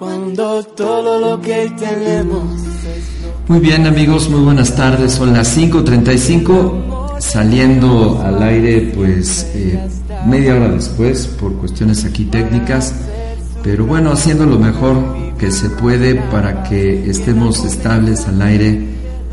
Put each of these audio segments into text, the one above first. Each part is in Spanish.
Cuando todo lo que tenemos Muy bien amigos, muy buenas tardes. Son las 5.35, saliendo al aire pues eh, media hora después por cuestiones aquí técnicas, pero bueno, haciendo lo mejor que se puede para que estemos estables al aire.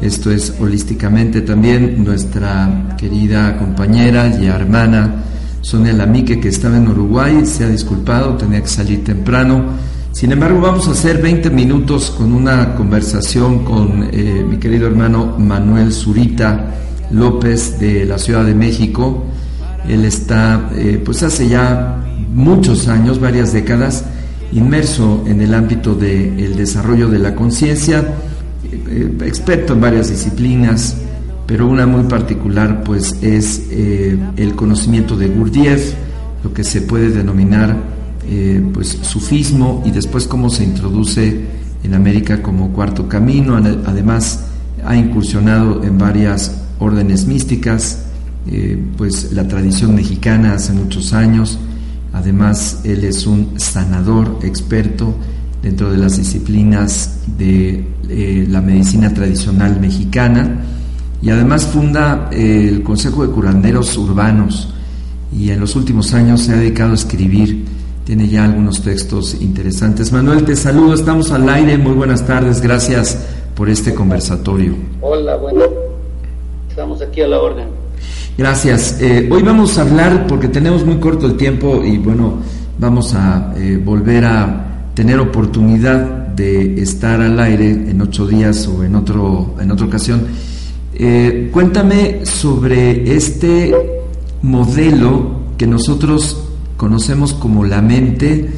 Esto es holísticamente también nuestra querida compañera y hermana Sonia Lamique que estaba en Uruguay, se ha disculpado, tenía que salir temprano. Sin embargo, vamos a hacer 20 minutos con una conversación con eh, mi querido hermano Manuel Zurita López de la Ciudad de México. Él está, eh, pues hace ya muchos años, varias décadas, inmerso en el ámbito del desarrollo de la conciencia, eh, experto en varias disciplinas, pero una muy particular pues es el conocimiento de Gurdjieff, lo que se puede denominar eh, pues sufismo y después cómo se introduce en América como cuarto camino. Además ha incursionado en varias órdenes místicas, eh, pues la tradición mexicana hace muchos años. Además él es un sanador experto dentro de las disciplinas de eh, la medicina tradicional mexicana y además funda el Consejo de Curanderos Urbanos y en los últimos años se ha dedicado a escribir tiene ya algunos textos interesantes. Manuel, te saludo, estamos al aire, muy buenas tardes, gracias por este conversatorio. Hola, bueno, estamos aquí a la orden. Gracias. Eh, hoy vamos a hablar, porque tenemos muy corto el tiempo y bueno, vamos a eh, volver a tener oportunidad de estar al aire en ocho días o en, otro, en otra ocasión. Eh, cuéntame sobre este modelo que nosotros conocemos como la mente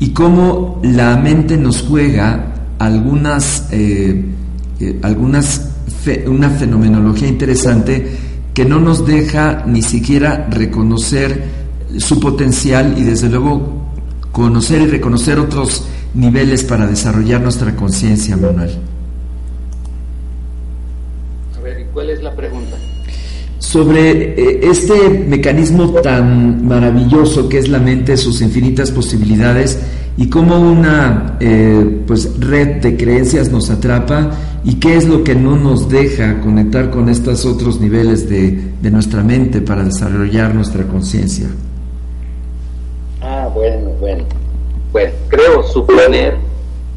y cómo la mente nos juega algunas, eh, eh, algunas una fenomenología interesante que no nos deja ni siquiera reconocer su potencial y desde luego conocer y reconocer otros niveles para desarrollar nuestra conciencia, Manuel. A ver, ¿y cuál es la pregunta? Sobre eh, este mecanismo tan maravilloso que es la mente, sus infinitas posibilidades y cómo una eh, pues red de creencias nos atrapa y qué es lo que no nos deja conectar con estos otros niveles de, de nuestra mente para desarrollar nuestra conciencia. Ah, bueno, bueno. Bueno, creo suponer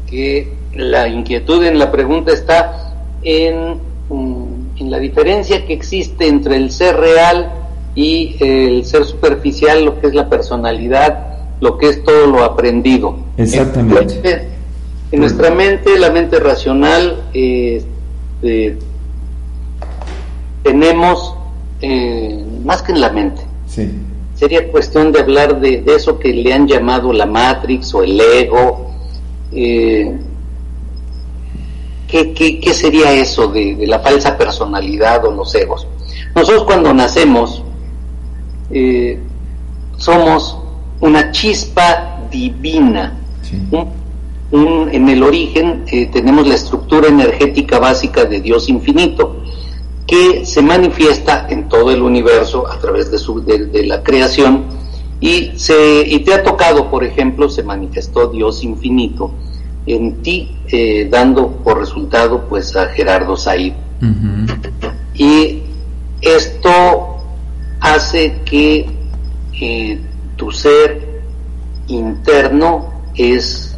que la inquietud en la pregunta está en la diferencia que existe entre el ser real y el ser superficial, lo que es la personalidad, lo que es todo lo aprendido. Exactamente. En, nuestra mente, la mente racional, eh, tenemos eh, más que en la mente. Sí. Sería cuestión de hablar de, de, eso que le han llamado la Matrix o el ego. ¿Qué, qué, qué sería eso de, de, la falsa personalidad o los egos? Nosotros cuando nacemos eh, somos una chispa divina. Sí. Un, un, en el origen eh, tenemos la estructura energética básica de Dios infinito que se manifiesta en todo el universo a través de, su, de, de la creación y, se, y te ha tocado, por ejemplo, se manifestó Dios infinito en ti, eh, dando por resultado pues a Gerardo Said. Uh -huh. Y esto hace que eh, tu ser interno es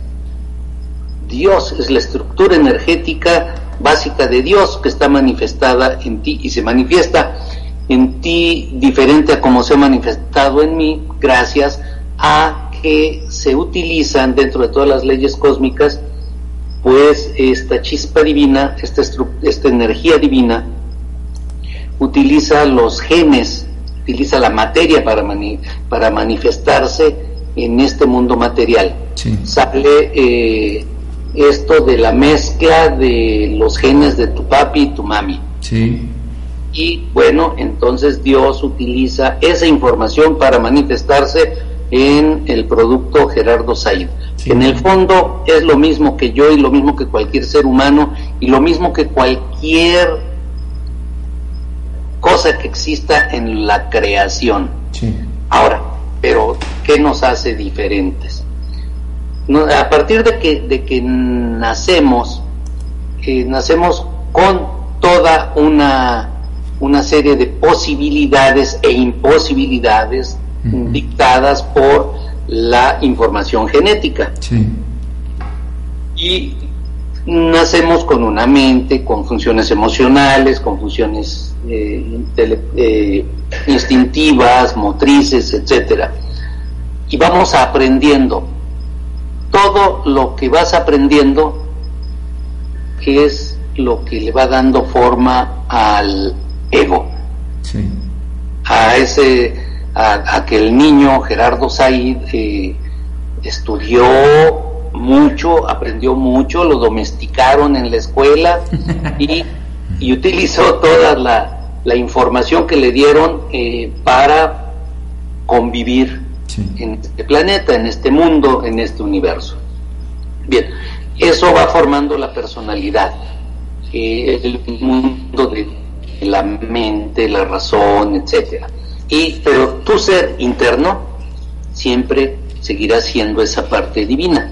Dios, es la estructura energética básica de Dios que está manifestada en ti y se manifiesta en ti diferente a como se ha manifestado en mí gracias a que se utilizan dentro de todas las leyes cósmicas, pues esta chispa divina, esta, esta energía divina, utiliza los genes utiliza la materia para, mani- para manifestarse en este mundo material. Sí. Sale eh, esto de la mezcla de los genes de tu papi y tu mami. Sí. Y bueno, entonces Dios utiliza esa información para manifestarse en el producto Gerardo Said. Sí. En el fondo es lo mismo que yo y lo mismo que cualquier ser humano y lo mismo que cualquier cosa que exista en la creación. Sí. Ahora, pero ¿qué nos hace diferentes? No, a partir de que, de que nacemos, eh, nacemos con toda una, una serie de posibilidades e imposibilidades Dictadas por la información genética Sí. y nacemos con una mente, con funciones emocionales, con funciones eh, eh, instintivas, motrices, etcétera. Y vamos aprendiendo. Todo lo que vas aprendiendo es lo que le va dando forma al ego Sí. a ese a, a que el niño Gerardo Said eh, estudió mucho, aprendió mucho, lo domesticaron en la escuela y, y utilizó toda la, la información que le dieron eh, para convivir Sí. en este planeta, en este mundo, en este universo. Bien, eso va formando la personalidad, eh, el mundo de la mente, la razón, etcétera. Y pero tu ser interno siempre seguirá siendo esa parte divina.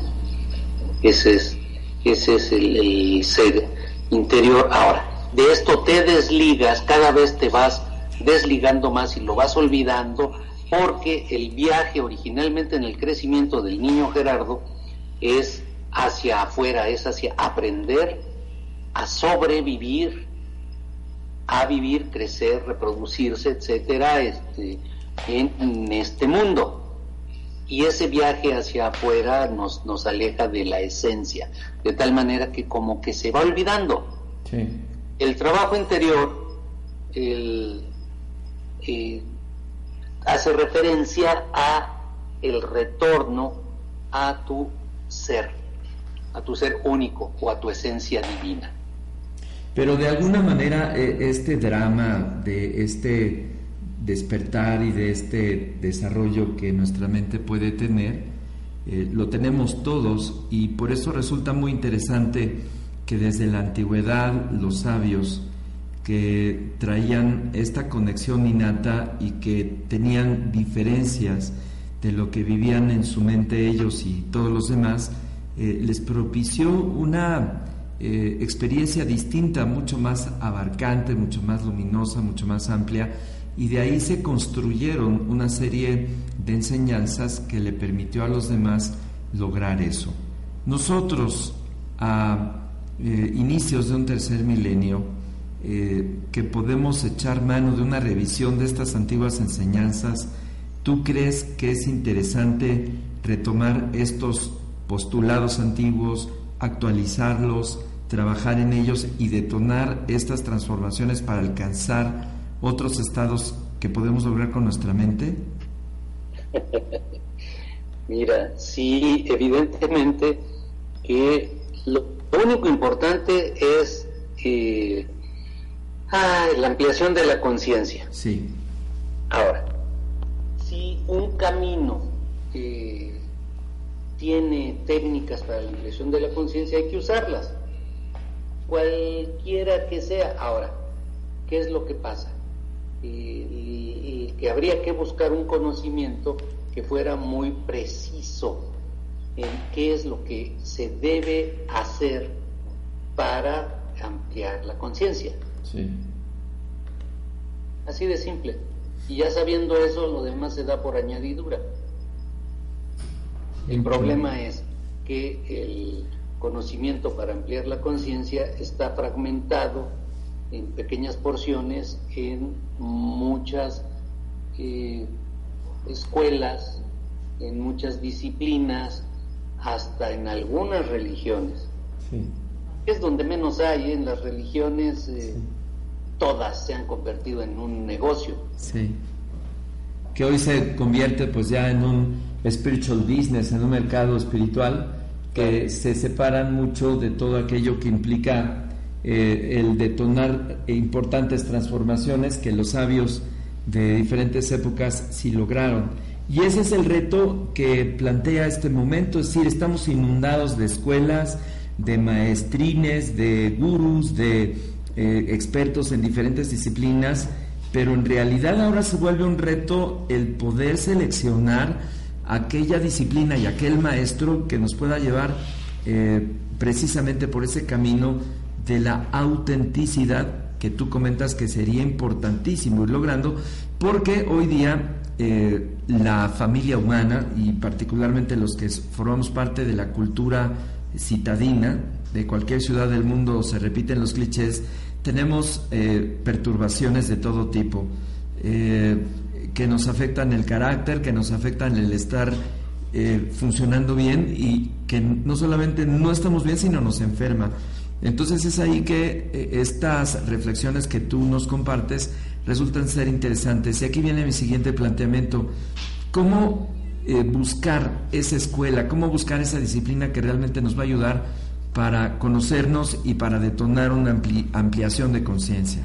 Ese es, ese es el, el ser interior. Ahora, de esto te desligas, cada vez te vas desligando más y lo vas olvidando, porque el viaje originalmente en el crecimiento del niño Gerardo es hacia afuera, es hacia aprender a sobrevivir, a vivir, crecer, reproducirse, etcétera, este, en, en este mundo. Y ese viaje hacia afuera nos, nos aleja de la esencia, de tal manera que como que se va olvidando. Sí. El trabajo interior el, eh, hace referencia a el retorno a tu ser, a tu ser único o a tu esencia divina. Pero de alguna manera eh, este drama de este despertar y de este desarrollo que nuestra mente puede tener, eh, lo tenemos todos y por eso resulta muy interesante que desde la antigüedad los sabios que traían esta conexión innata y que tenían diferencias de lo que vivían en su mente ellos y todos los demás, eh, les propició una eh, experiencia distinta, mucho más abarcante, mucho más luminosa, mucho más amplia, y de ahí se construyeron una serie de enseñanzas que le permitió a los demás lograr eso. Nosotros, a eh, inicios de un tercer milenio, eh, que podemos echar mano de una revisión de estas antiguas enseñanzas, ¿tú crees que es interesante retomar estos postulados antiguos, actualizarlos, trabajar en ellos y detonar estas transformaciones para alcanzar otros estados que podemos lograr con nuestra mente? Mira, sí, evidentemente que lo único importante es eh, ah, la ampliación de la conciencia. Sí, Ahora, si un camino eh, tiene técnicas para la ampliación de la conciencia, hay que usarlas, cualquiera que sea. Ahora, ¿qué es lo que pasa? Y- y que habría que buscar un conocimiento que fuera muy preciso en qué es lo que se debe hacer para ampliar la conciencia. sí, Así de simple. Y ya sabiendo eso, lo demás se da por añadidura. El problema es que el conocimiento para ampliar la conciencia está fragmentado en pequeñas porciones en muchas eh, escuelas, en muchas disciplinas, hasta en algunas religiones. sí, Es donde menos hay, ¿eh? en las religiones eh, todas se han convertido en un negocio. sí. que hoy se convierte pues ya en un spiritual business, en un mercado espiritual, que se separan mucho de todo aquello que implica eh, el detonar importantes transformaciones que los sabios de diferentes épocas sí lograron. Y ese es el reto que plantea este momento, es decir, estamos inundados de escuelas, de maestrines, de gurús, de eh, expertos en diferentes disciplinas, pero en realidad ahora se vuelve un reto el poder seleccionar aquella disciplina y aquel maestro que nos pueda llevar eh, precisamente por ese camino de la autenticidad que tú comentas que sería importantísimo ir logrando, porque hoy día eh, la familia humana y particularmente los que formamos parte de la cultura citadina de cualquier ciudad del mundo, se repiten los clichés, tenemos eh, perturbaciones de todo tipo que nos afectan el carácter, que nos afectan el estar funcionando bien y que no solamente no estamos bien, sino nos enferma. Entonces es ahí que eh, estas reflexiones que tú nos compartes resultan ser interesantes. Y aquí viene mi siguiente planteamiento. ¿Cómo eh, buscar esa escuela? ¿Cómo buscar esa disciplina que realmente nos va a ayudar para conocernos y para detonar una ampliación de conciencia?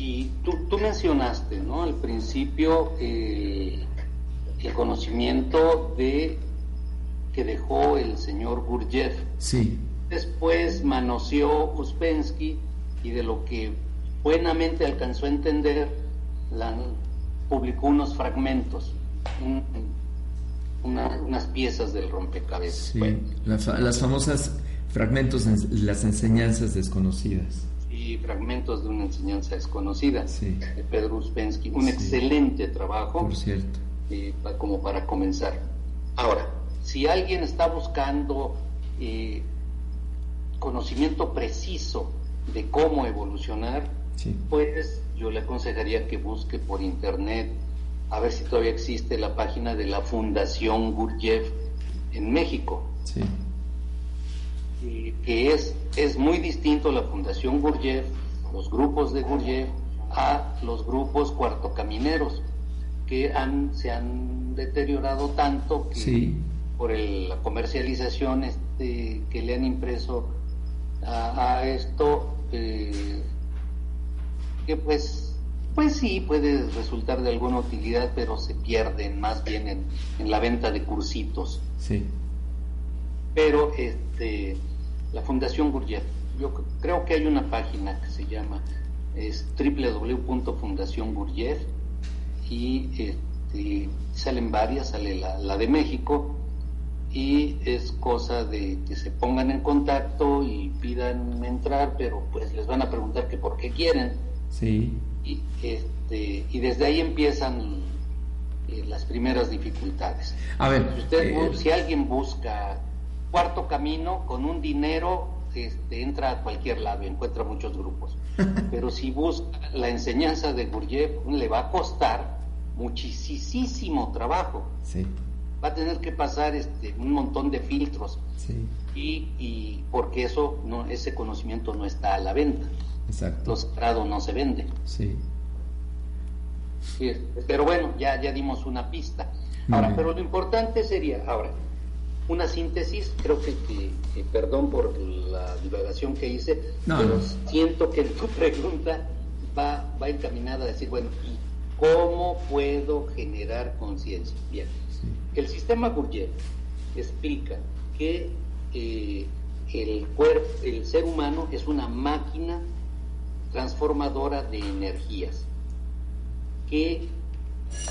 Si tú, tú, mencionaste, ¿no? Al principio eh, el conocimiento de que dejó el señor Gurdjieff. Sí. Después manoseó Uspensky y de lo que buenamente alcanzó a entender, la, publicó unos fragmentos, unas piezas del rompecabezas. Sí, las famosas fragmentos las enseñanzas desconocidas. Y fragmentos de una enseñanza desconocida sí. de Pedro Uspensky. Un excelente trabajo. Por cierto. Eh, como para comenzar. Ahora, si alguien está buscando eh, conocimiento preciso de cómo evolucionar, pues yo le aconsejaría que busque por internet a ver si todavía existe la página de la Fundación Gurdjieff en México. Que es, es muy distinto la Fundación Gurdjieff, los grupos de Gurdjieff, a los grupos cuartocamineros, que han, se han deteriorado tanto que por la comercialización este, que le han impreso a, esto, eh, que pues, pues sí puede resultar de alguna utilidad, pero se pierden más bien en, la venta de cursitos. Sí. Pero este, la Fundación Gurdjieff, yo creo que hay una página que se llama es y este, salen varias, sale la, la de México y es cosa de que se pongan en contacto y pidan entrar, pero pues les van a preguntar que por qué quieren. Sí. Y, este, y desde ahí empiezan eh, las primeras dificultades. A ver, si, usted, eh, si alguien busca cuarto camino con un dinero, este, entra a cualquier lado encuentra muchos grupos. Pero si busca la enseñanza de Gurdjieff, le va a costar muchísimo trabajo. Sí va a tener que pasar este, un montón de filtros. Y, y, porque eso no, ese conocimiento no está a la venta. Exacto. Lo sagrado no se vende. Sí. pero bueno, ya, ya dimos una pista. Ahora, pero lo importante sería, ahora, una síntesis, creo que, perdón por la divagación que hice, pero siento que tu pregunta va, va encaminada a decir, bueno, ¿y cómo puedo generar conciencia? Bien. El sistema Gurdjieff explica que eh, el, cuerpo, el ser humano es una máquina transformadora de energías, que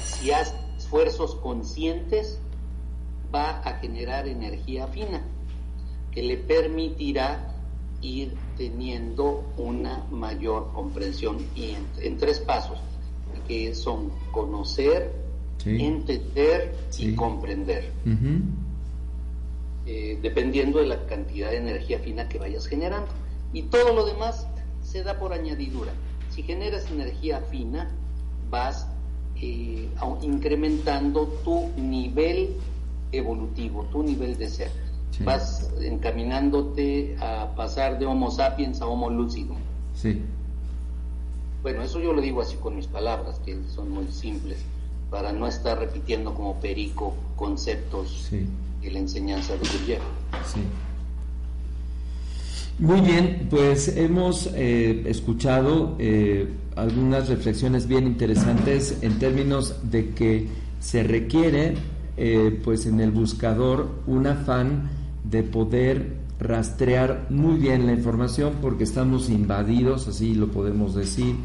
si hace esfuerzos conscientes va a generar energía fina, que le permitirá ir teniendo una mayor comprensión y en tres pasos, que son conocer, entender y comprender. Eh, dependiendo de la cantidad de energía fina que vayas generando. Y todo lo demás se da por añadidura. Si generas energía fina, vas eh, incrementando tu nivel evolutivo, tu nivel de ser. Vas encaminándote a pasar de Homo sapiens a Homo lúcido. Sí. Bueno, eso yo lo digo así con mis palabras, que son muy simples, para no estar repitiendo como perico conceptos Sí. de la enseñanza de Gurdjieff. Sí. Muy bien, pues hemos eh, escuchado eh, algunas reflexiones bien interesantes en términos de que se requiere, eh, pues en el buscador, un afán de poder rastrear muy bien la información porque estamos invadidos, así lo podemos decir,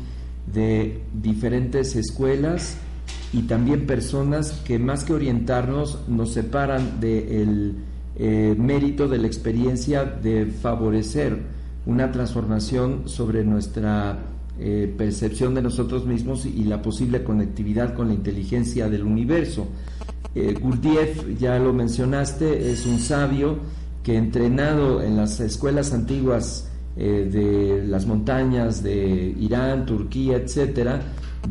de diferentes escuelas y también personas que más que orientarnos nos separan del eh, mérito de la experiencia de favorecer una transformación sobre nuestra eh, percepción de nosotros mismos y la posible conectividad con la inteligencia del universo. Eh, Gurdjieff, ya lo mencionaste, es un sabio que entrenado en las escuelas antiguas eh, de las montañas de Irán, Turquía, etcétera,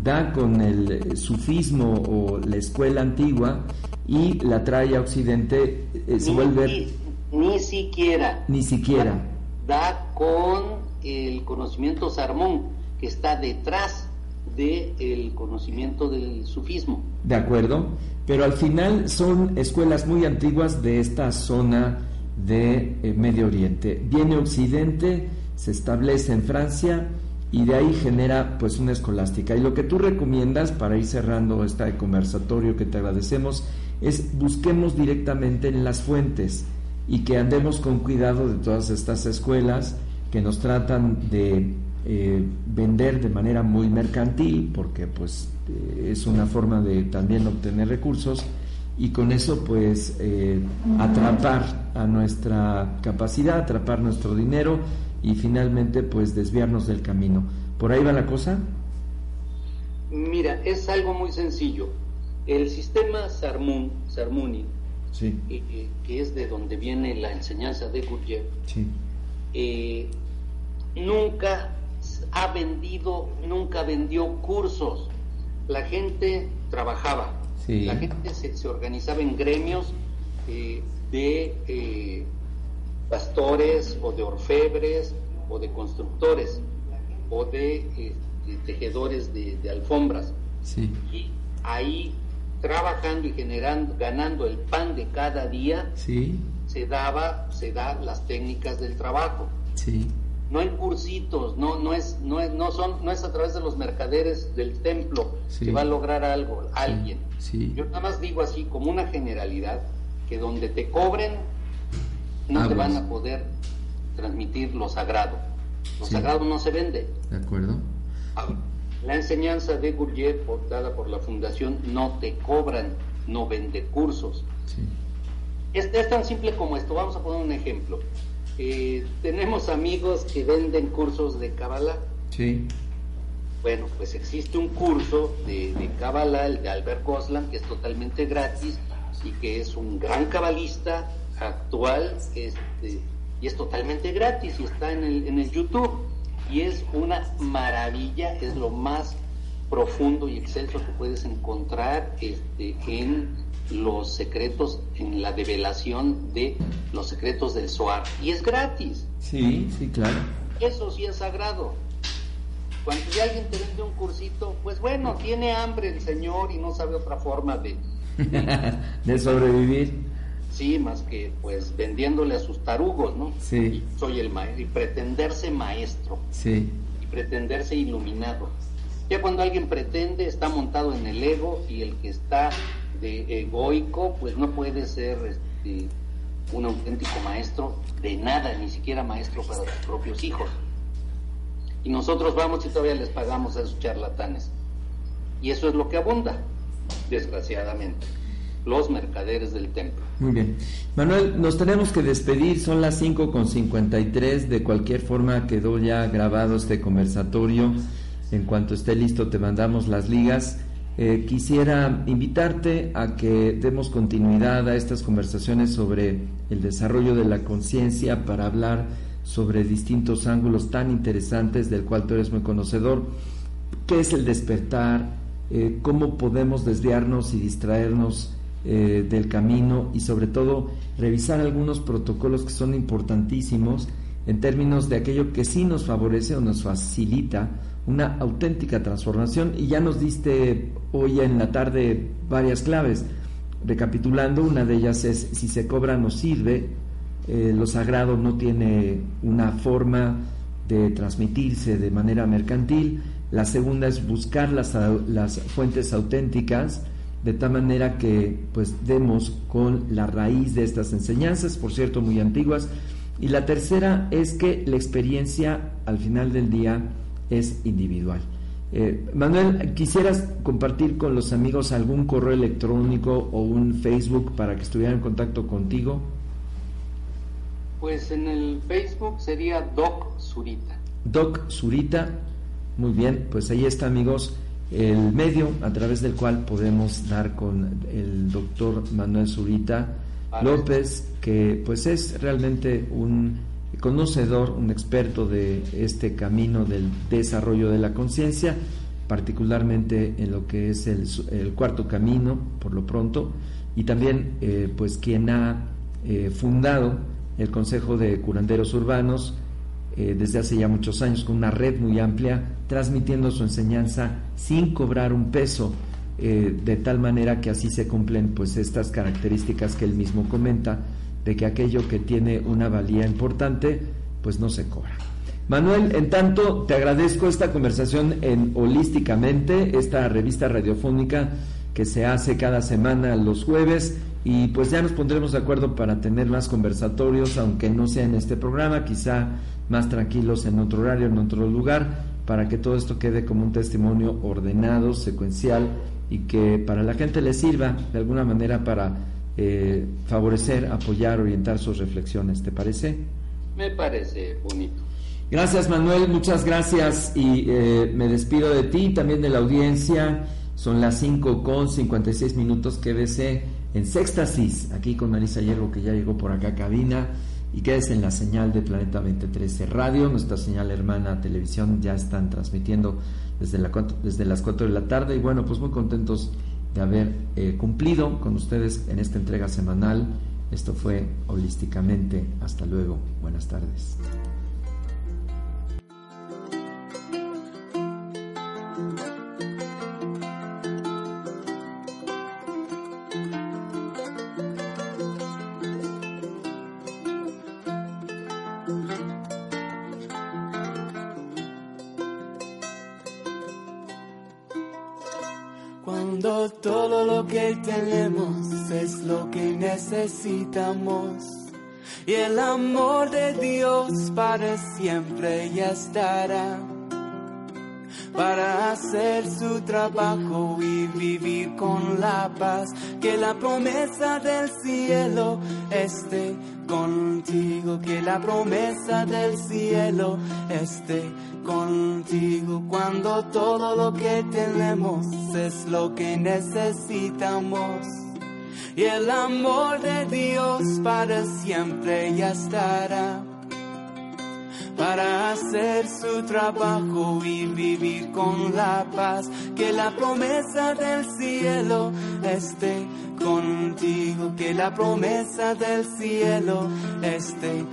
da con el sufismo o la escuela antigua y la trae a Occidente, eh, se Ni, vuelve ni- ni siquiera. ni siquiera. Da con el conocimiento sarmón, que está detrás del conocimiento del sufismo. De acuerdo, pero al final son escuelas muy antiguas de esta zona de eh, Medio Oriente. Viene Occidente, se establece en Francia y de ahí genera pues una escolástica. Y lo que tú recomiendas para ir cerrando este conversatorio que te agradecemos es busquemos directamente en las fuentes y que andemos con cuidado de todas estas escuelas que nos tratan de eh, vender de manera muy mercantil porque pues eh, es una forma de también obtener recursos y con eso pues eh, atrapar a nuestra capacidad, atrapar nuestro dinero y finalmente pues desviarnos del camino. ¿Por ahí va la cosa? Mira, es algo muy sencillo. El sistema Sarmun, Sarmuni, Sí, eh, que es de donde viene la enseñanza de Gurdjieff, sí, eh, nunca ha vendido, nunca vendió cursos. La gente trabajaba, Sí. la gente se, se organizaba en gremios eh, de eh, pastores o de orfebres o de constructores o de, eh, de tejedores de, de alfombras sí, y ahí trabajando y generando, ganando el pan de cada día, sí, se daba, se da las técnicas del trabajo. sí, No hay cursitos, no, no es, no es, no son, no es a través de los mercaderes del templo Sí. que va a lograr algo, alguien. sí. Yo nada más digo así como una generalidad que donde te cobren no te Aguas. van a poder transmitir lo sagrado. Lo sagrado no se vende. ¿De acuerdo? Ahora, La enseñanza de por- dada por la fundación, no te cobran, no vende cursos. Sí, Es, es tan simple como esto. Vamos a poner un ejemplo. Eh, tenemos amigos que venden cursos de Kabbalah. sí, Bueno, pues existe un curso de, de Kabbalah, el de Albert Goslan, que es totalmente gratis y que es un gran cabalista actual este, y es totalmente gratis y está en el, en el YouTube. Y es una maravilla, es lo más profundo y excelso que puedes encontrar este, en los secretos, en la develación de los secretos del Zohar. Y es gratis. sí, sí, claro. Eso sí es sagrado. Cuando ya alguien te vende un cursito, pues bueno, tiene hambre el señor y no sabe otra forma de, de sobrevivir. sí, más que pues vendiéndole a sus tarugos, ¿no? Sí, Soy el maestro y pretenderse maestro sí, y pretenderse iluminado. Ya cuando alguien pretende, está montado en el ego y el que está de egoico, pues no puede ser este, un auténtico maestro de nada, ni siquiera maestro para sus propios hijos. Y nosotros vamos y todavía les pagamos a esos charlatanes. Y eso es lo que abunda, desgraciadamente, los mercaderes del templo. Muy bien. Manuel, nos tenemos que despedir, son las 5 con 53, de cualquier forma quedó ya grabado este conversatorio. En cuanto esté listo te mandamos las ligas. Eh, quisiera invitarte a que demos continuidad a estas conversaciones sobre el desarrollo de la conciencia para hablar sobre distintos ángulos tan interesantes del cual tú eres muy conocedor. ¿Qué es el despertar? Eh, ¿Cómo podemos desviarnos y distraernos eh, del camino? Y sobre todo revisar algunos protocolos que son importantísimos en términos de aquello que sí nos favorece o nos facilita una auténtica transformación y ya nos diste hoy en la tarde varias claves. Recapitulando, una de ellas es si se cobra no sirve, eh, lo sagrado no tiene una forma de transmitirse de manera mercantil. La segunda es buscar las, las fuentes auténticas de tal manera que pues demos con la raíz de estas enseñanzas, por cierto muy antiguas. Y la tercera es que la experiencia al final del día es individual. Eh, Manuel, ¿quisieras compartir con los amigos algún correo electrónico o un Facebook para que estuvieran en contacto contigo? Pues en el Facebook sería Doc Zurita. Doc Zurita, muy bien, pues ahí está amigos el medio a través del cual podemos dar con el doctor Manuel Zurita López, que pues es realmente un conocedor, un experto de este camino del desarrollo de la conciencia, particularmente en lo que es el, cuarto camino, por lo pronto, y también eh, pues quien ha eh, fundado el Consejo de Curanderos Urbanos eh, desde hace ya muchos años con una red muy amplia, transmitiendo su enseñanza sin cobrar un peso, de tal manera que así se cumplen pues estas características que él mismo comenta de que aquello que tiene una valía importante, pues no se cobra. Manuel, en tanto, te agradezco esta conversación en Holísticamente, esta revista radiofónica que se hace cada semana los jueves y pues ya nos pondremos de acuerdo para tener más conversatorios, aunque no sea en este programa, quizá más tranquilos en otro horario, en otro lugar, para que todo esto quede como un testimonio ordenado, secuencial y que para la gente le sirva de alguna manera para eh, favorecer, apoyar, orientar sus reflexiones. ¿Te parece? Me parece bonito. Gracias Manuel, muchas gracias y eh, me despido de ti, también de la audiencia. Son las 5 con 56 minutos que BC en Sextasis, aquí con Marisa Hierro que ya llegó por acá a cabina y quédese en la señal de Planeta 2013 Radio, nuestra señal hermana televisión ya están transmitiendo desde, la, desde las 4 de la tarde y bueno, pues muy contentos de haber eh, cumplido con ustedes en esta entrega semanal. Esto fue holísticamente. Hasta luego. Buenas tardes. Necesitamos. Y el amor de Dios para siempre ya estará. Para hacer su trabajo y vivir con la paz. Que la promesa del cielo esté contigo. Que la promesa del cielo esté contigo cuando todo lo que tenemos es lo que necesitamos. Y el amor de Dios para siempre ya estará. Para hacer su trabajo y vivir con la paz. Que la promesa del cielo esté contigo. Que la promesa del cielo esté